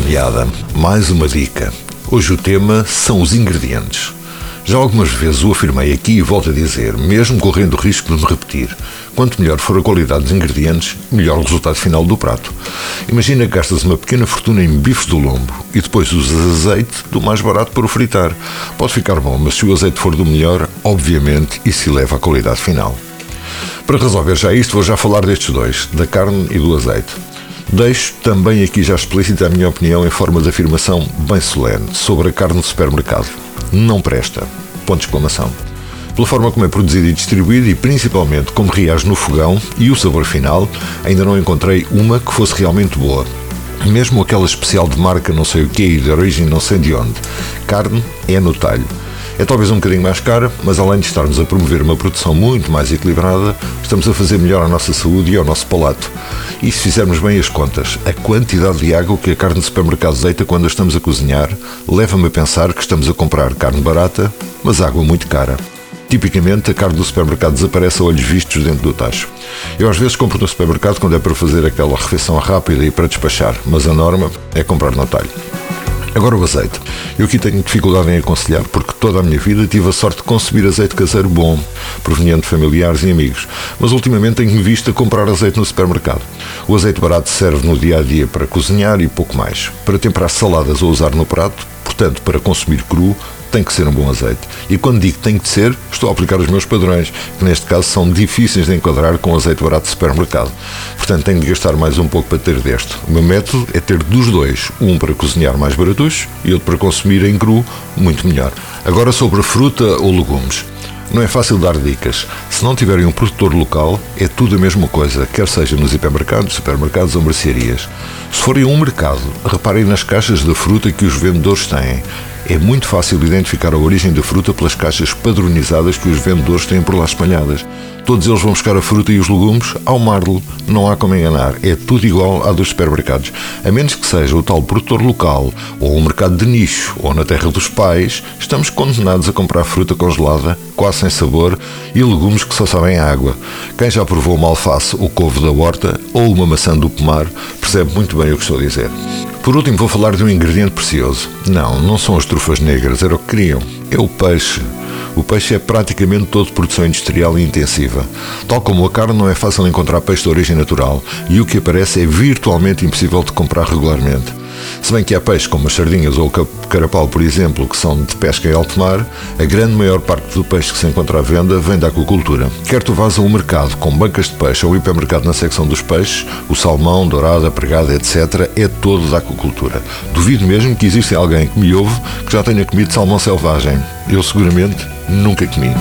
premiada, mais uma dica. Hoje o tema são os ingredientes. Já algumas vezes o afirmei aqui e volto a dizer, mesmo correndo o risco de me repetir. Quanto melhor for a qualidade dos ingredientes, melhor o resultado final do prato. Imagina que gastas uma pequena fortuna em bifes do lombo e depois usas azeite do mais barato para o fritar. Pode ficar bom, mas se o azeite for do melhor, obviamente isso eleva a qualidade final. Para resolver já isto, vou já falar destes dois, da carne e do azeite. Deixo também aqui já explícita a minha opinião em forma de afirmação bem solene sobre a carne do supermercado. Não presta. Ponto de exclamação. Pela forma como é produzido e distribuído e principalmente como reage no fogão e o sabor final, ainda não encontrei uma que fosse realmente boa. Mesmo aquela especial de marca não sei o que e de origem não sei de onde. Carne é no talho. É talvez um bocadinho mais cara, mas além de estarmos a promover uma produção muito mais equilibrada, estamos a fazer melhor à nossa saúde e ao nosso palato. E se fizermos bem as contas, a quantidade de água que a carne de supermercado deita quando a estamos a cozinhar leva-me a pensar que estamos a comprar carne barata, mas água muito cara. Tipicamente, a carne do supermercado desaparece a olhos vistos dentro do tacho. Eu às vezes compro no supermercado quando é para fazer aquela refeição rápida e para despachar, mas a norma é comprar no talho. Agora o azeite. Eu aqui tenho dificuldade em aconselhar porque toda a minha vida tive a sorte de consumir azeite caseiro bom, proveniente de familiares e amigos, mas ultimamente tenho visto a comprar azeite no supermercado. O azeite barato serve no dia a dia para cozinhar e pouco mais, para temperar saladas ou usar no prato, portanto, para consumir cru, tem que ser um bom azeite. E quando digo tem que ser, estou a aplicar os meus padrões, que neste caso são difíceis de enquadrar com azeite barato de supermercado. Portanto, tenho de gastar mais um pouco para ter deste. O meu método é ter dos dois, um para cozinhar mais baratos e outro para consumir em cru, muito melhor. Agora sobre fruta ou legumes. Não é fácil dar dicas. Se não tiverem um produtor local, é tudo a mesma coisa, quer seja nos hipermercados, supermercados ou mercearias. Se forem a um mercado, reparem nas caixas da fruta que os vendedores têm. É muito fácil identificar a origem da fruta pelas caixas padronizadas que os vendedores têm por lá espalhadas. Todos eles vão buscar a fruta e os legumes ao marlo. Não há como enganar. É tudo igual à dos supermercados. A menos que seja o tal produtor local, ou um mercado de nicho, ou na terra dos pais, estamos condenados a comprar fruta congelada, quase sem sabor, e legumes que só sabem água. Quem já provou uma alface ou couve da horta, ou uma maçã do pomar, percebe muito bem o que estou a dizer. Por último, vou falar de um ingrediente precioso. Não, não são as trufas negras, era o que queriam. É o peixe. O peixe é praticamente todo produção industrial e intensiva. Tal como a carne, não é fácil encontrar peixe de origem natural e o que aparece é virtualmente impossível de comprar regularmente. Se bem que há peixes como as sardinhas ou o carapau, por exemplo, que são de pesca em alto mar, a grande maior parte do peixe que se encontra à venda vem da aquacultura. Quer tu vás a um mercado com bancas de peixe ou hipermercado na secção dos peixes, o salmão, dourada, pregada, etc., é todo da aquacultura. Duvido mesmo que exista alguém que me ouve que já tenha comido salmão selvagem. Eu seguramente nunca comi.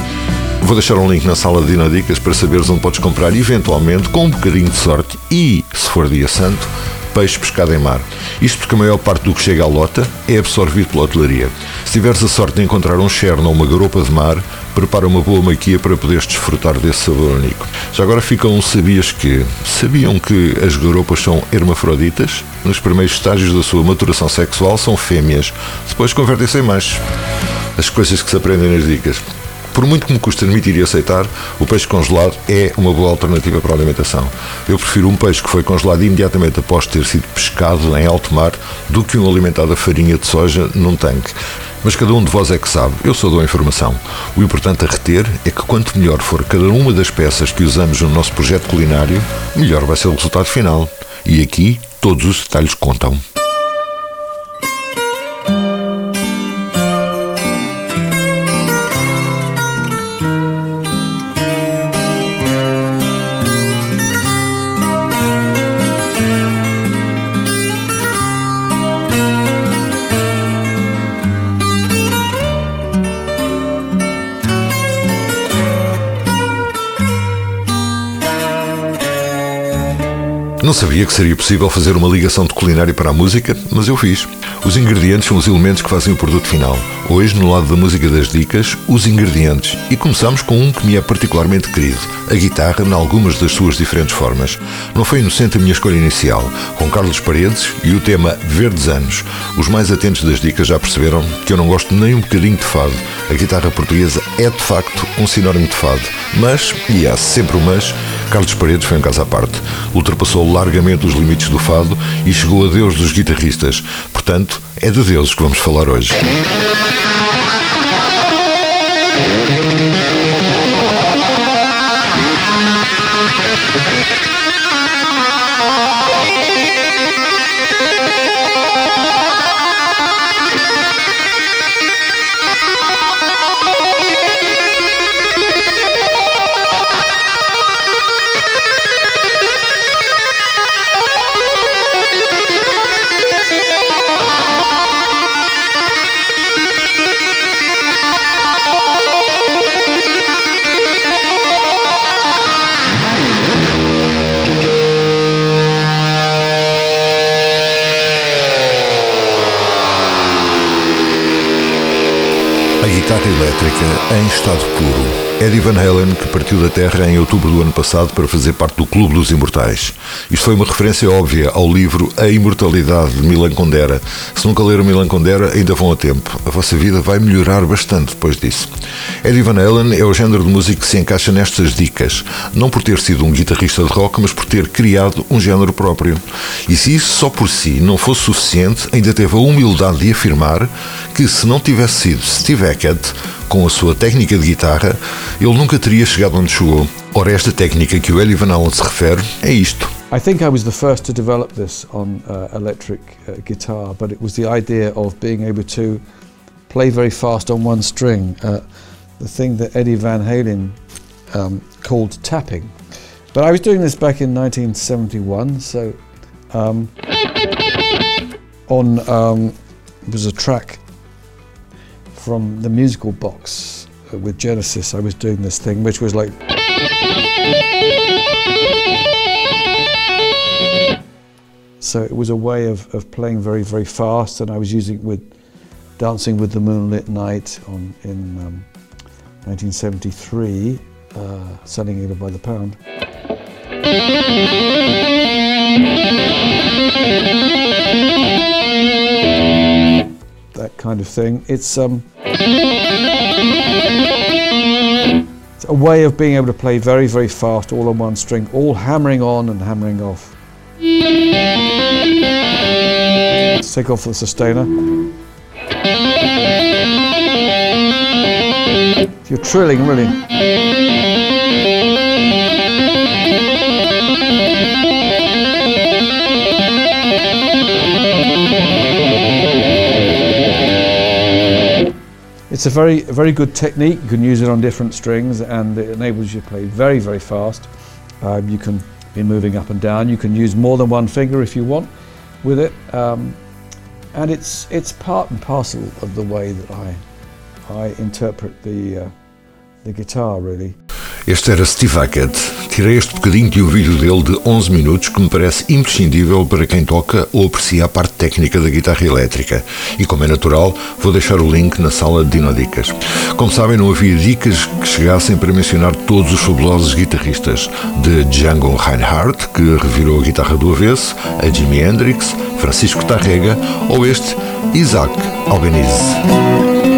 Vou deixar um link na sala de Dinadicas para saberes onde podes comprar, eventualmente, com um bocadinho de sorte e, se for dia santo, peixe pescado em mar. Isto porque a maior parte do que chega à lota é absorvido pela hotelaria. Se tiveres a sorte de encontrar um cherno ou uma garopa de mar, prepara uma boa maquia para poderes desfrutar desse sabor único. Já agora ficam um sabias que sabiam que as garopas são hermafroditas? Nos primeiros estágios da sua maturação sexual são fêmeas, depois convertem-se em machos. As coisas que se aprendem nas dicas. Por muito que me custe admitir e aceitar, o peixe congelado é uma boa alternativa para a alimentação. Eu prefiro um peixe que foi congelado imediatamente após ter sido pescado em alto mar do que um alimentado a farinha de soja num tanque. Mas cada um de vós é que sabe, eu só dou a informação. O importante a reter é que quanto melhor for cada uma das peças que usamos no nosso projeto culinário, melhor vai ser o resultado final. E aqui todos os detalhes contam. Não sabia que seria possível fazer uma ligação de culinária para a música, mas eu fiz. Os ingredientes são os elementos que fazem o produto final. Hoje, no lado da música das dicas, os ingredientes. E começamos com um que me é particularmente querido: a guitarra, em algumas das suas diferentes formas. Não foi inocente a minha escolha inicial, com Carlos Paredes e o tema Verdes Anos. Os mais atentos das dicas já perceberam que eu não gosto nem um bocadinho de fado. A guitarra portuguesa é de facto um sinónimo de fado. Mas, e há sempre o mas, Carlos Paredes foi um caso à parte. Ultrapassou largamente os limites do fado e chegou a Deus dos guitarristas. Portanto, é de deuses que vamos falar hoje. Em estado puro. Eddie Van Halen, que partiu da Terra em outubro do ano passado para fazer parte do Clube dos Imortais. Isto foi uma referência óbvia ao livro A Imortalidade de Milan Kundera. Se nunca leram Milan Kundera, ainda vão a tempo. A vossa vida vai melhorar bastante depois disso. Eddie Van Halen é o género de música que se encaixa nestas dicas, não por ter sido um guitarrista de rock, mas por ter criado um género próprio. E se isso só por si não fosse suficiente, ainda teve a humildade de afirmar que se não tivesse sido Steve Hackett, com a sua técnica de guitarra, ele nunca teria chegado onde chegou. Ora, esta técnica que o Van se refere é isto. I think I was the first to develop this on uh, electric uh, guitar, but it was the idea of being able to play very fast on one string, uh, the thing that Eddie Van Halen um, called tapping. But I was doing this back in 1971, so um, on um, was a track from the musical box uh, with Genesis. I was doing this thing, which was like. So it was a way of, of playing very, very fast, and I was using it with Dancing with the Moonlit Night on, in um, 1973, uh, selling it by the pound. That kind of thing. It's um, it's a way of being able to play very, very fast, all on one string, all hammering on and hammering off. Let's take off the sustainer. You're trilling, really. It's a very, very good technique. You can use it on different strings, and it enables you to play very, very fast. Um, you can be moving up and down. You can use more than one finger if you want with it, um, and it's it's part and parcel of the way that I I interpret the uh, the guitar really. Este era Steve Hackett. Tirei este bocadinho de um vídeo dele de 11 minutos que me parece imprescindível para quem toca ou aprecia a parte técnica da guitarra elétrica. E como é natural, vou deixar o link na sala de Dinodicas. Como sabem, não havia dicas que chegassem para mencionar todos os fabulosos guitarristas, de Django Reinhardt, que revirou a guitarra do avesso, a Jimi Hendrix, Francisco Tarrega ou este Isaac Albeniz.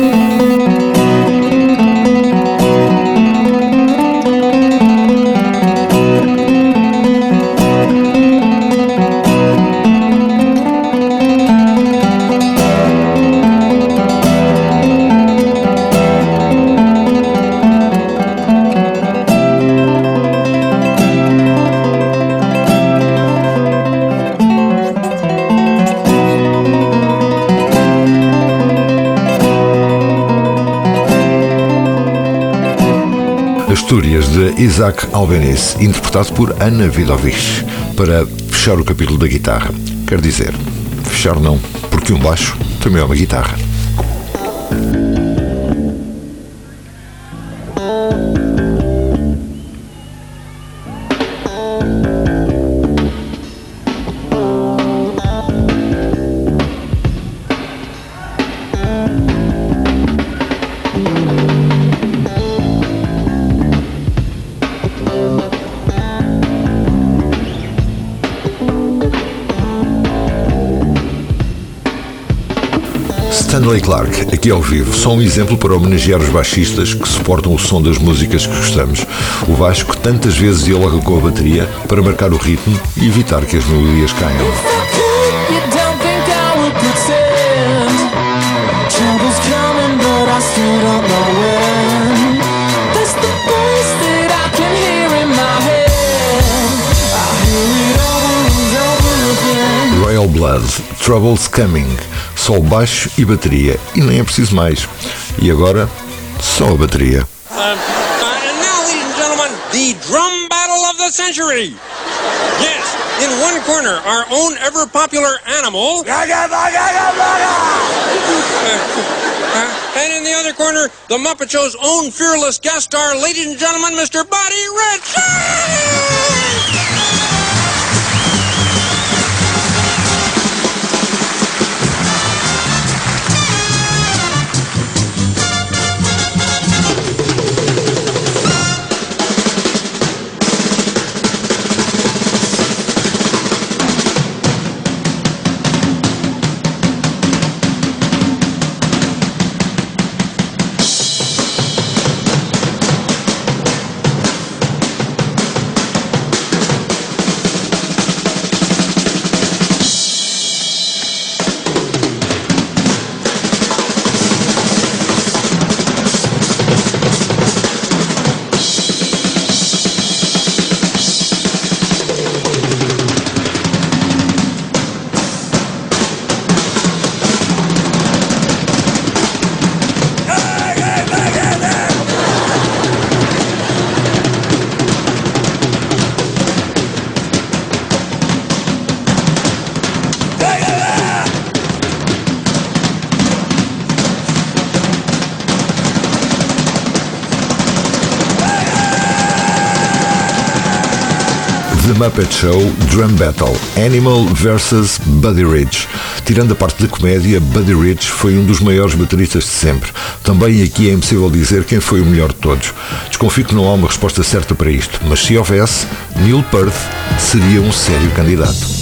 Isaac Albeniz, interpretado por Ana Vidovich, para fechar o capítulo da guitarra. Quer dizer, fechar não, porque um baixo também é uma guitarra. Stanley Clark, aqui ao vivo, só um exemplo para homenagear os baixistas que suportam o som das músicas que gostamos. O que tantas vezes dialoga com a bateria para marcar o ritmo e evitar que as melodias caiam. Royal Blood, Troubles Coming, só baixo e bateria, e nem é preciso mais. E agora, só a bateria. Uh, uh, and now, ladies and gentlemen, the drum battle of the century. Yes, in one corner, our own ever popular animal. Uh, and in the other corner, the Muppet Show's own fearless guest star, ladies and gentlemen, Mr. Buddy Rich. Muppet Show Drum Battle Animal vs Buddy Rich. Tirando a parte da comédia, Buddy Rich foi um dos maiores bateristas de sempre. Também aqui é impossível dizer quem foi o melhor de todos. Desconfio que não há uma resposta certa para isto, mas se houvesse, Neil Peart seria um sério candidato.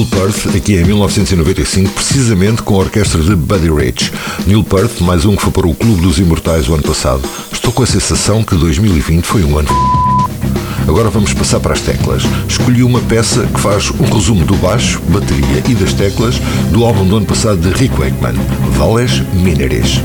Neil Perth, aqui em 1995, precisamente com a orquestra de Buddy Rich. Neil Perth, mais um que foi para o Clube dos Imortais o ano passado. Estou com a sensação que 2020 foi um ano. Agora vamos passar para as teclas. Escolhi uma peça que faz um resumo do baixo, bateria e das teclas do álbum do ano passado de Rick Wakeman, Vales Mineres.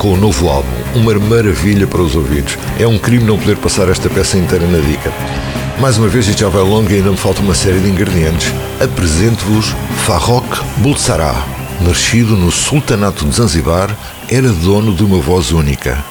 Com o novo álbum, uma maravilha para os ouvidos. É um crime não poder passar esta peça inteira na dica. Mais uma vez, isto já vai longo e ainda me falta uma série de ingredientes. Apresento-vos Farrokh Bulsara. Nascido no Sultanato de Zanzibar, era dono de uma voz única.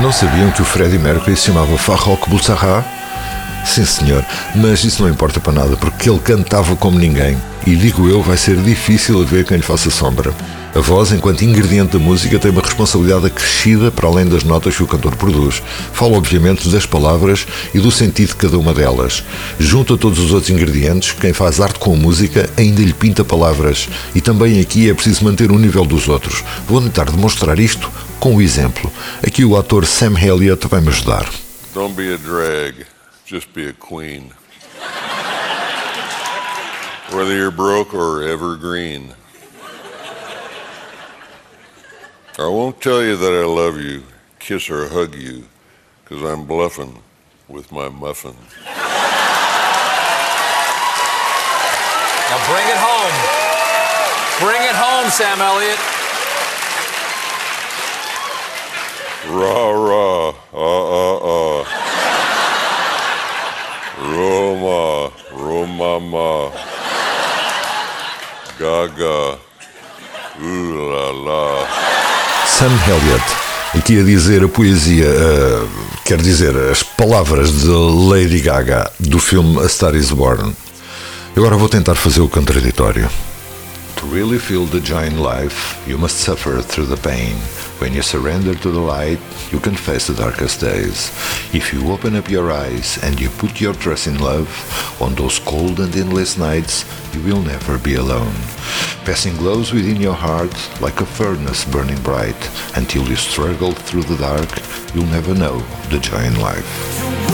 Não sabiam que o Freddie Mercury se chamava Farrokh Bulsara? Sim, senhor, mas isso não importa para nada, porque ele cantava como ninguém. E digo eu, vai ser difícil ver quem lhe faça sombra. A voz, enquanto ingrediente da música, tem uma responsabilidade acrescida para além das notas que o cantor produz. Fala, obviamente, das palavras e do sentido de cada uma delas. Junto a todos os outros ingredientes, quem faz arte com música ainda lhe pinta palavras. E também aqui é preciso manter o nível dos outros. Vou tentar demonstrar isto com o exemplo. Aqui o ator Sam Elliott vai me ajudar. Don't be a drag, just be a queen. Whether you're broke or evergreen. I won't tell you that I love you, kiss or hug you, because I'm bluffing with my muffin. Now bring it home. Bring it home, Sam Elliott. Rah rah, ah ah ah. Roma, Romama. Gaga. Ooh la la. Sam Elliott, aqui a dizer a poesia, uh, quer dizer, as palavras de Lady Gaga do filme A Star is Born. Agora vou tentar fazer o contraditório. To really feel the joy in life, you must suffer through the pain. When you surrender to the light, you can face the darkest days. If you open up your eyes and you put your trust in love, on those cold and endless nights, you will never be alone. Passing glows within your heart like a furnace burning bright. Until you struggle through the dark, you'll never know the joy in life.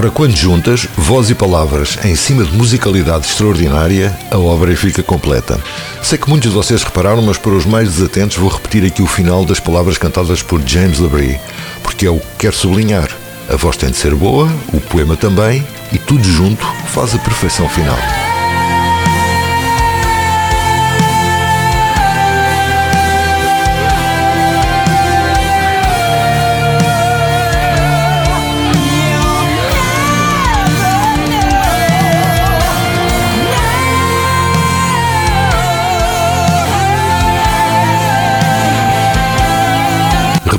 Ora, quando juntas voz e palavras em cima de musicalidade extraordinária, a obra fica completa. Sei que muitos de vocês repararam, mas para os mais desatentos vou repetir aqui o final das palavras cantadas por James Labrie, porque é o que quero sublinhar. A voz tem de ser boa, o poema também, e tudo junto faz a perfeição final.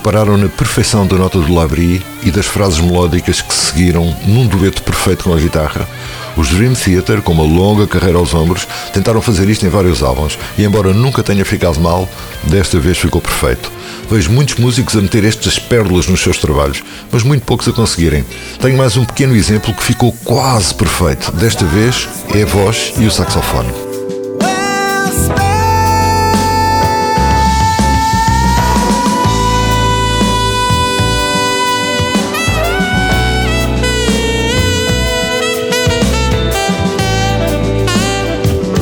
Repararam na perfeição da nota do Labrie e das frases melódicas que se seguiram num dueto perfeito com a guitarra? Os Dream Theater, com uma longa carreira aos ombros, tentaram fazer isto em vários álbuns e, embora nunca tenha ficado mal, desta vez ficou perfeito. Vejo muitos músicos a meter estas pérolas nos seus trabalhos, mas muito poucos a conseguirem. Tenho mais um pequeno exemplo que ficou quase perfeito. Desta vez é a voz e o saxofone.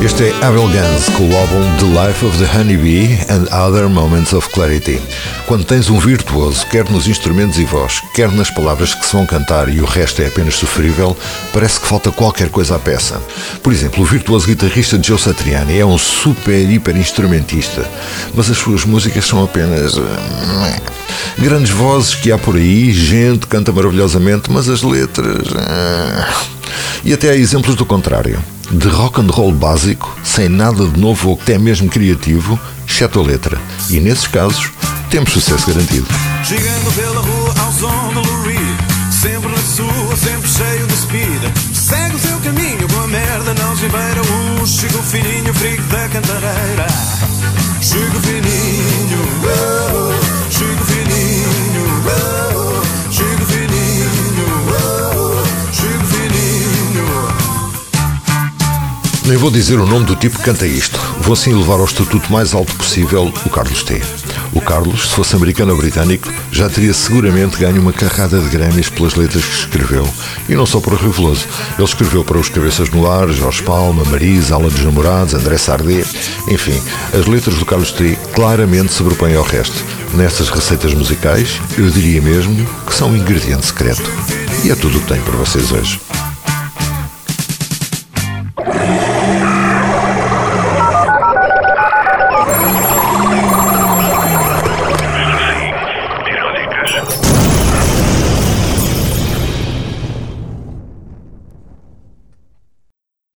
Este é Abel Gans com o álbum The Life of the Honeybee and Other Moments of Clarity. Quando tens um virtuoso, quer nos instrumentos e voz, quer nas palavras que se vão cantar e o resto é apenas sofrível, parece que falta qualquer coisa à peça. Por exemplo, o virtuoso guitarrista Joe Satriani é um super, hiper instrumentista, mas as suas músicas são apenas. eh, Grandes vozes que há por aí, gente canta maravilhosamente, mas as letras. eh, E até há exemplos do contrário. De rock and roll básico, sem nada de novo ou até mesmo criativo, exceto a letra. E nesses casos, temos sucesso garantido. Chegando pela rua ao som do Reed Sempre na sua, sempre cheio de speed Segue o seu caminho, com a merda não se beira Um Chico fininho, frigo da cantareira Chico fininho, Nem vou dizer o nome do tipo que canta isto. Vou assim levar ao estatuto mais alto possível o Carlos T. O Carlos, se fosse americano ou britânico, já teria seguramente ganho uma carrada de Grammys pelas letras que escreveu. E não só para o. Ele escreveu para os Cabeças no Ar, Jorge Palma, Marisa, Ala dos Namorados, André Sardé. Enfim, as letras do Carlos T claramente sobrepõem ao resto. Nessas receitas musicais, eu diria mesmo que são um ingrediente secreto. E é tudo o que tenho para vocês hoje.